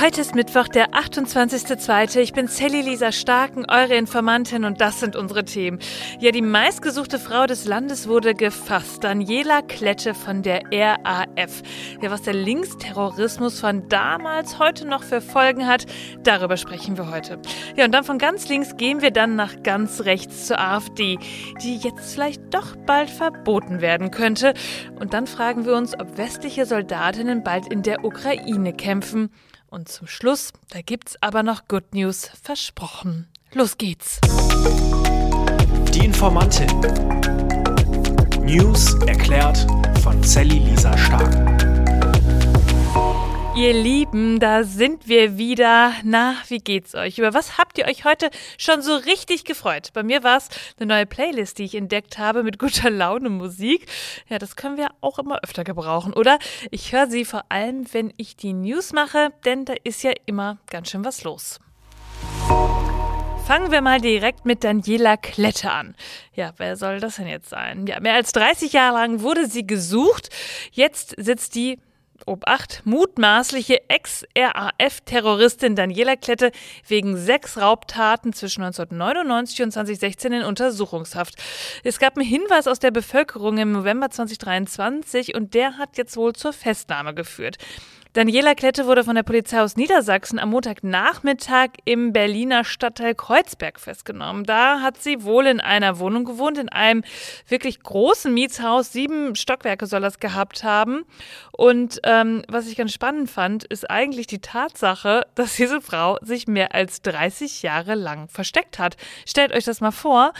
Heute ist Mittwoch, der 28.02. Ich bin Sally Lisa Starken, eure Informantin und das sind unsere Themen. Ja, die meistgesuchte Frau des Landes wurde gefasst. Daniela Klette von der RAF. Ja, was der Linksterrorismus von damals heute noch für Folgen hat, darüber sprechen wir heute. Ja, und dann von ganz links gehen wir dann nach ganz rechts zur AfD, die jetzt vielleicht doch bald verboten werden könnte. Und dann fragen wir uns, ob westliche Soldatinnen bald in der Ukraine kämpfen. Und zum Schluss, da gibt's aber noch Good News versprochen. Los geht's. Die Informantin. News erklärt von Sally Lisa Stark. Ihr Lieben, da sind wir wieder. Na, wie geht's euch? Über was habt ihr euch heute schon so richtig gefreut? Bei mir war es eine neue Playlist, die ich entdeckt habe mit guter Laune Musik. Ja, das können wir auch immer öfter gebrauchen, oder? Ich höre sie vor allem, wenn ich die News mache, denn da ist ja immer ganz schön was los. Fangen wir mal direkt mit Daniela Klette an. Ja, wer soll das denn jetzt sein? Ja, mehr als 30 Jahre lang wurde sie gesucht. Jetzt sitzt die Obacht, mutmaßliche Ex-RAF-Terroristin Daniela Klette wegen sechs Raubtaten zwischen 1999 und 2016 in Untersuchungshaft. Es gab einen Hinweis aus der Bevölkerung im November 2023 und der hat jetzt wohl zur Festnahme geführt. Daniela Klette wurde von der Polizei aus Niedersachsen am Montagnachmittag im Berliner Stadtteil Kreuzberg festgenommen. Da hat sie wohl in einer Wohnung gewohnt, in einem wirklich großen Mietshaus. Sieben Stockwerke soll das gehabt haben. Und ähm, was ich ganz spannend fand, ist eigentlich die Tatsache, dass diese Frau sich mehr als 30 Jahre lang versteckt hat. Stellt euch das mal vor.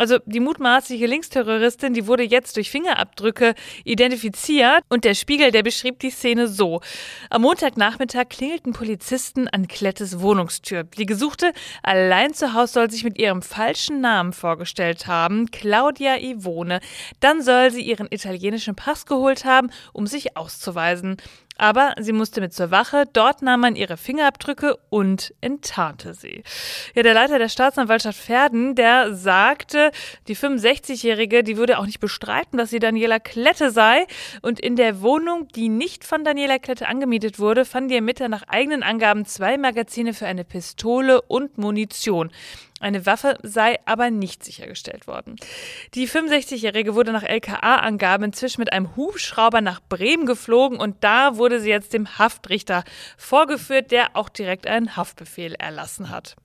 Also die mutmaßliche Linksterroristin, die wurde jetzt durch Fingerabdrücke identifiziert und der Spiegel, der beschrieb die Szene so. Am Montagnachmittag klingelten Polizisten an Klettes Wohnungstür. Die Gesuchte allein zu Hause soll sich mit ihrem falschen Namen vorgestellt haben, Claudia Ivone. Dann soll sie ihren italienischen Pass geholt haben, um sich auszuweisen. Aber sie musste mit zur Wache. Dort nahm man ihre Fingerabdrücke und enttarnte sie. Ja, der Leiter der Staatsanwaltschaft Verden, der sagte, die 65-Jährige, die würde auch nicht bestreiten, dass sie Daniela Klette sei. Und in der Wohnung, die nicht von Daniela Klette angemietet wurde, fanden die Ermittler nach eigenen Angaben zwei Magazine für eine Pistole und Munition. Eine Waffe sei aber nicht sichergestellt worden. Die 65-Jährige wurde nach LKA-Angaben inzwischen mit einem Hubschrauber nach Bremen geflogen und da wurde sie jetzt dem Haftrichter vorgeführt, der auch direkt einen Haftbefehl erlassen hat.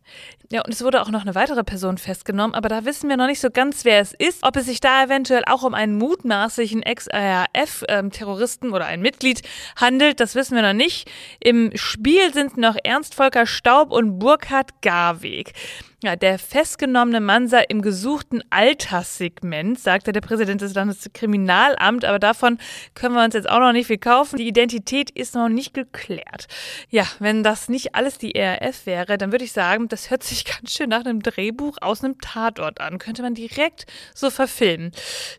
Ja, und es wurde auch noch eine weitere Person festgenommen, aber da wissen wir noch nicht so ganz, wer es ist. Ob es sich da eventuell auch um einen mutmaßlichen Ex-RAF-Terroristen oder ein Mitglied handelt, das wissen wir noch nicht. Im Spiel sind noch Ernst Volker Staub und Burkhard Garweg. Ja, der festgenommene Mann sei im gesuchten Alterssegment, sagte der Präsident des Landeskriminalamts, aber davon können wir uns jetzt auch noch nicht viel kaufen. Die Identität ist noch nicht geklärt. Ja, wenn das nicht alles die RAF wäre, dann würde ich sagen, das hört sich ganz schön nach einem Drehbuch aus einem Tatort an. Könnte man direkt so verfilmen.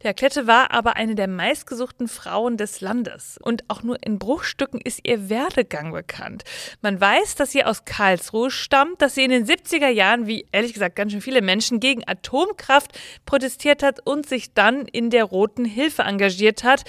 Ja, Klette war aber eine der meistgesuchten Frauen des Landes. Und auch nur in Bruchstücken ist ihr Werdegang bekannt. Man weiß, dass sie aus Karlsruhe stammt, dass sie in den 70er Jahren wie ehrlich gesagt ganz schön viele Menschen gegen Atomkraft protestiert hat und sich dann in der Roten Hilfe engagiert hat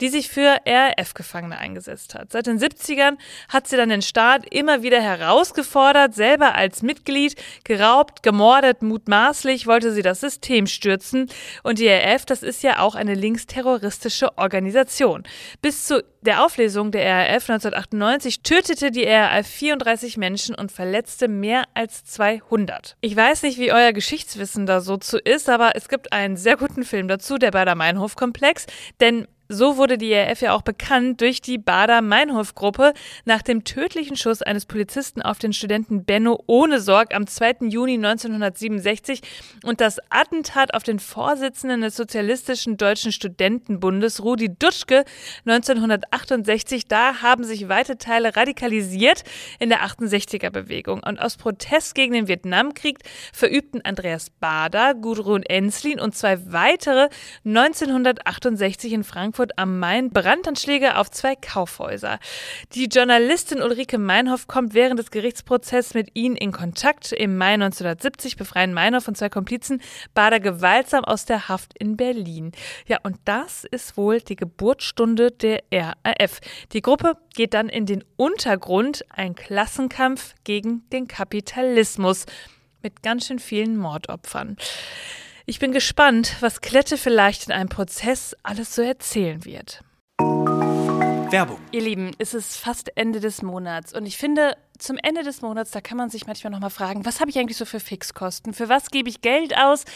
die sich für RAF-Gefangene eingesetzt hat. Seit den 70ern hat sie dann den Staat immer wieder herausgefordert, selber als Mitglied geraubt, gemordet, mutmaßlich wollte sie das System stürzen. Und die RAF, das ist ja auch eine linksterroristische Organisation. Bis zu der Auflösung der RAF 1998 tötete die RAF 34 Menschen und verletzte mehr als 200. Ich weiß nicht, wie euer Geschichtswissen da so zu ist, aber es gibt einen sehr guten Film dazu, der Bader-Meinhof-Komplex, denn so wurde die RF ja auch bekannt durch die Bader-Meinhof-Gruppe nach dem tödlichen Schuss eines Polizisten auf den Studenten Benno Ohnesorg am 2. Juni 1967 und das Attentat auf den Vorsitzenden des Sozialistischen Deutschen Studentenbundes Rudi Dutschke 1968. Da haben sich weite Teile radikalisiert in der 68er-Bewegung. Und aus Protest gegen den Vietnamkrieg verübten Andreas Bader, Gudrun Enslin und zwei weitere 1968 in Frankfurt Frankfurt am Main Brandanschläge auf zwei Kaufhäuser. Die Journalistin Ulrike Meinhoff kommt während des Gerichtsprozesses mit ihnen in Kontakt. Im Mai 1970 befreien Meinhoff und zwei Komplizen Bader gewaltsam aus der Haft in Berlin. Ja, und das ist wohl die Geburtsstunde der RAF. Die Gruppe geht dann in den Untergrund, ein Klassenkampf gegen den Kapitalismus mit ganz schön vielen Mordopfern. Ich bin gespannt, was Klette vielleicht in einem Prozess alles so erzählen wird. Werbung. Ihr Lieben, es ist fast Ende des Monats und ich finde, zum Ende des Monats, da kann man sich manchmal nochmal fragen, was habe ich eigentlich so für Fixkosten? Für was gebe ich Geld aus?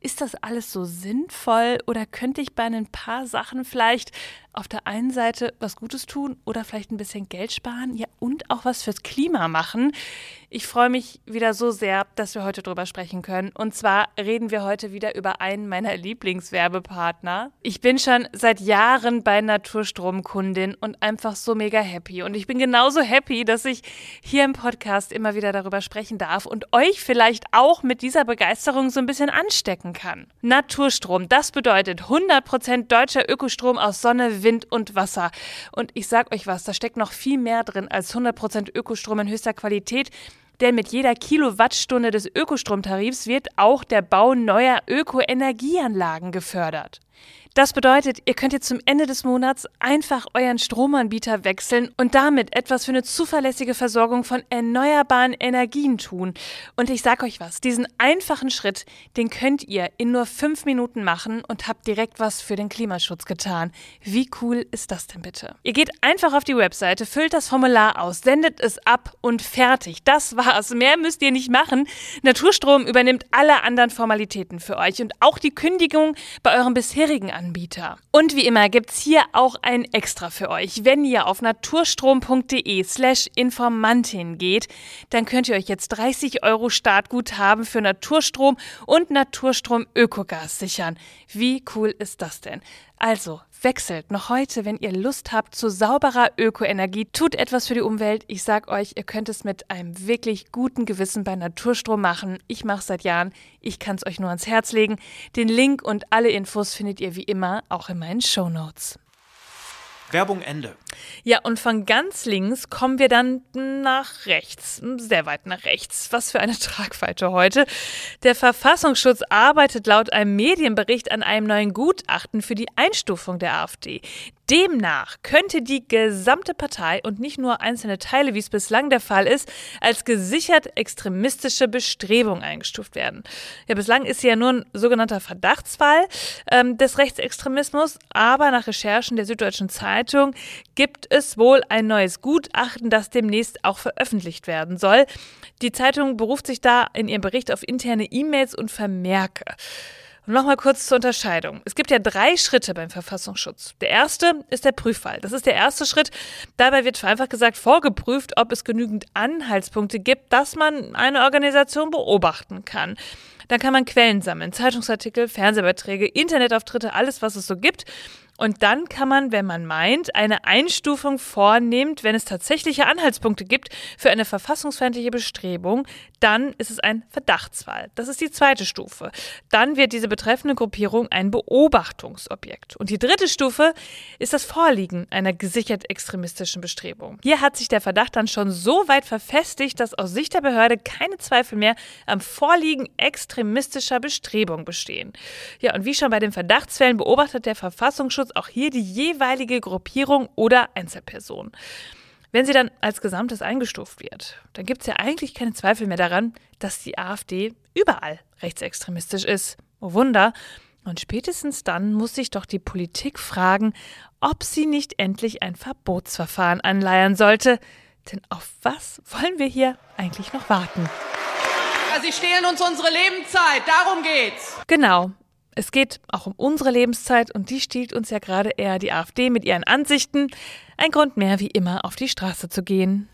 Ist das alles so sinnvoll oder könnte ich bei ein paar Sachen vielleicht auf der einen Seite was Gutes tun oder vielleicht ein bisschen Geld sparen, ja und auch was fürs Klima machen? Ich freue mich wieder so sehr, dass wir heute drüber sprechen können. Und zwar reden wir heute wieder über einen meiner Lieblingswerbepartner. Ich bin schon seit Jahren bei Naturstromkundin und einfach so mega happy. Und ich bin genauso happy, dass ich hier im Podcast immer wieder darüber sprechen darf und euch vielleicht auch mit dieser Begeisterung so ein bisschen anstecken kann. Naturstrom, das bedeutet 100% deutscher Ökostrom aus Sonne, Wind und Wasser. Und ich sag euch was, da steckt noch viel mehr drin als 100% Ökostrom in höchster Qualität. Denn mit jeder Kilowattstunde des Ökostromtarifs wird auch der Bau neuer Ökoenergieanlagen gefördert. Das bedeutet, ihr könnt jetzt zum Ende des Monats einfach euren Stromanbieter wechseln und damit etwas für eine zuverlässige Versorgung von erneuerbaren Energien tun. Und ich sag euch was, diesen einfachen Schritt, den könnt ihr in nur fünf Minuten machen und habt direkt was für den Klimaschutz getan. Wie cool ist das denn bitte? Ihr geht einfach auf die Webseite, füllt das Formular aus, sendet es ab und fertig. Das war's. Mehr müsst ihr nicht machen. Naturstrom übernimmt alle anderen Formalitäten für euch und auch die Kündigung bei eurem bisherigen Anbieter. Und wie immer gibt's hier auch ein Extra für euch. Wenn ihr auf naturstrom.de slash Informantin geht, dann könnt ihr euch jetzt 30 Euro Startguthaben für Naturstrom und Naturstrom Ökogas sichern. Wie cool ist das denn? Also, wechselt noch heute, wenn ihr Lust habt zu sauberer Ökoenergie. Tut etwas für die Umwelt. Ich sag euch, ihr könnt es mit einem wirklich guten Gewissen bei Naturstrom machen. Ich mache seit Jahren. Ich kann es euch nur ans Herz legen. Den Link und alle Infos findet ihr wie immer auch in meinen Show Notes. Werbung Ende. Ja, und von ganz links kommen wir dann nach rechts, sehr weit nach rechts. Was für eine Tragweite heute. Der Verfassungsschutz arbeitet laut einem Medienbericht an einem neuen Gutachten für die Einstufung der AfD. Demnach könnte die gesamte Partei und nicht nur einzelne Teile, wie es bislang der Fall ist, als gesichert extremistische Bestrebung eingestuft werden. Ja, bislang ist sie ja nur ein sogenannter Verdachtsfall ähm, des Rechtsextremismus, aber nach Recherchen der Süddeutschen Zeitung gibt es wohl ein neues Gutachten, das demnächst auch veröffentlicht werden soll. Die Zeitung beruft sich da in ihrem Bericht auf interne E-Mails und Vermerke. Nochmal kurz zur Unterscheidung. Es gibt ja drei Schritte beim Verfassungsschutz. Der erste ist der Prüffall. Das ist der erste Schritt. Dabei wird vereinfacht gesagt vorgeprüft, ob es genügend Anhaltspunkte gibt, dass man eine Organisation beobachten kann. Dann kann man Quellen sammeln, Zeitungsartikel, Fernsehbeiträge, Internetauftritte, alles, was es so gibt. Und dann kann man, wenn man meint, eine Einstufung vornehmen, wenn es tatsächliche Anhaltspunkte gibt für eine verfassungsfeindliche Bestrebung, dann ist es ein Verdachtsfall. Das ist die zweite Stufe. Dann wird diese betreffende Gruppierung ein Beobachtungsobjekt. Und die dritte Stufe ist das Vorliegen einer gesichert extremistischen Bestrebung. Hier hat sich der Verdacht dann schon so weit verfestigt, dass aus Sicht der Behörde keine Zweifel mehr am Vorliegen extremistischer Bestrebung bestehen. Ja, und wie schon bei den Verdachtsfällen beobachtet der Verfassungsschutz Datenschutz auch hier die jeweilige Gruppierung oder Einzelperson. Wenn sie dann als Gesamtes eingestuft wird, dann gibt es ja eigentlich keine Zweifel mehr daran, dass die AfD überall rechtsextremistisch ist. Oh Wunder. Und spätestens dann muss sich doch die Politik fragen, ob sie nicht endlich ein Verbotsverfahren anleiern sollte. Denn auf was wollen wir hier eigentlich noch warten? Sie stehlen uns unsere Lebenszeit, darum geht's. Genau. Es geht auch um unsere Lebenszeit und die stiehlt uns ja gerade eher die AfD mit ihren Ansichten. Ein Grund mehr, wie immer, auf die Straße zu gehen.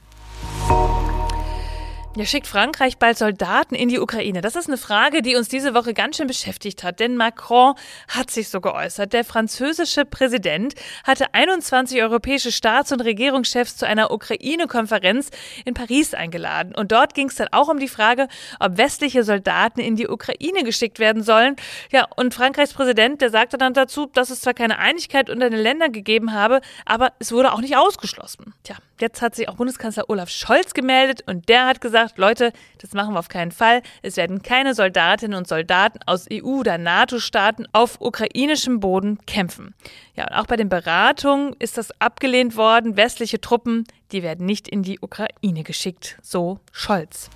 Ja, schickt Frankreich bald Soldaten in die Ukraine? Das ist eine Frage, die uns diese Woche ganz schön beschäftigt hat, denn Macron hat sich so geäußert. Der französische Präsident hatte 21 europäische Staats- und Regierungschefs zu einer Ukraine-Konferenz in Paris eingeladen. Und dort ging es dann auch um die Frage, ob westliche Soldaten in die Ukraine geschickt werden sollen. Ja, und Frankreichs Präsident, der sagte dann dazu, dass es zwar keine Einigkeit unter den Ländern gegeben habe, aber es wurde auch nicht ausgeschlossen. Tja, jetzt hat sich auch Bundeskanzler Olaf Scholz gemeldet und der hat gesagt, Leute, das machen wir auf keinen Fall. Es werden keine Soldatinnen und Soldaten aus EU- oder NATO-Staaten auf ukrainischem Boden kämpfen. Ja, und auch bei den Beratungen ist das abgelehnt worden. Westliche Truppen, die werden nicht in die Ukraine geschickt, so Scholz.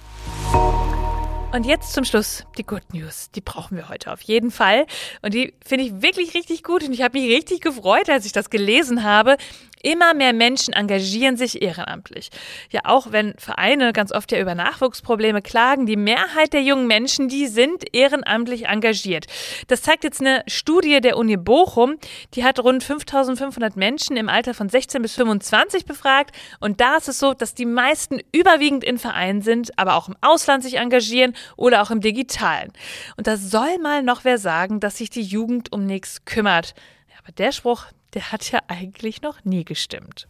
Und jetzt zum Schluss die Good News. Die brauchen wir heute auf jeden Fall. Und die finde ich wirklich richtig gut. Und ich habe mich richtig gefreut, als ich das gelesen habe. Immer mehr Menschen engagieren sich ehrenamtlich. Ja, auch wenn Vereine ganz oft ja über Nachwuchsprobleme klagen, die Mehrheit der jungen Menschen, die sind ehrenamtlich engagiert. Das zeigt jetzt eine Studie der Uni Bochum. Die hat rund 5500 Menschen im Alter von 16 bis 25 befragt. Und da ist es so, dass die meisten überwiegend in Vereinen sind, aber auch im Ausland sich engagieren oder auch im Digitalen. Und da soll mal noch wer sagen, dass sich die Jugend um nichts kümmert. Ja, aber der Spruch, der hat ja eigentlich noch nie gestimmt.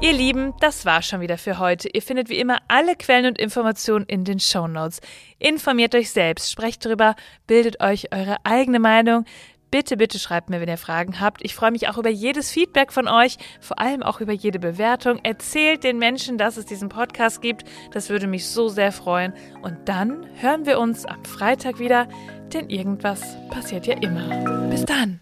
Ihr Lieben, das war schon wieder für heute. Ihr findet wie immer alle Quellen und Informationen in den Show Notes. Informiert euch selbst, sprecht drüber, bildet euch eure eigene Meinung. Bitte, bitte schreibt mir, wenn ihr Fragen habt. Ich freue mich auch über jedes Feedback von euch, vor allem auch über jede Bewertung. Erzählt den Menschen, dass es diesen Podcast gibt. Das würde mich so sehr freuen. Und dann hören wir uns am Freitag wieder, denn irgendwas passiert ja immer. Bis dann.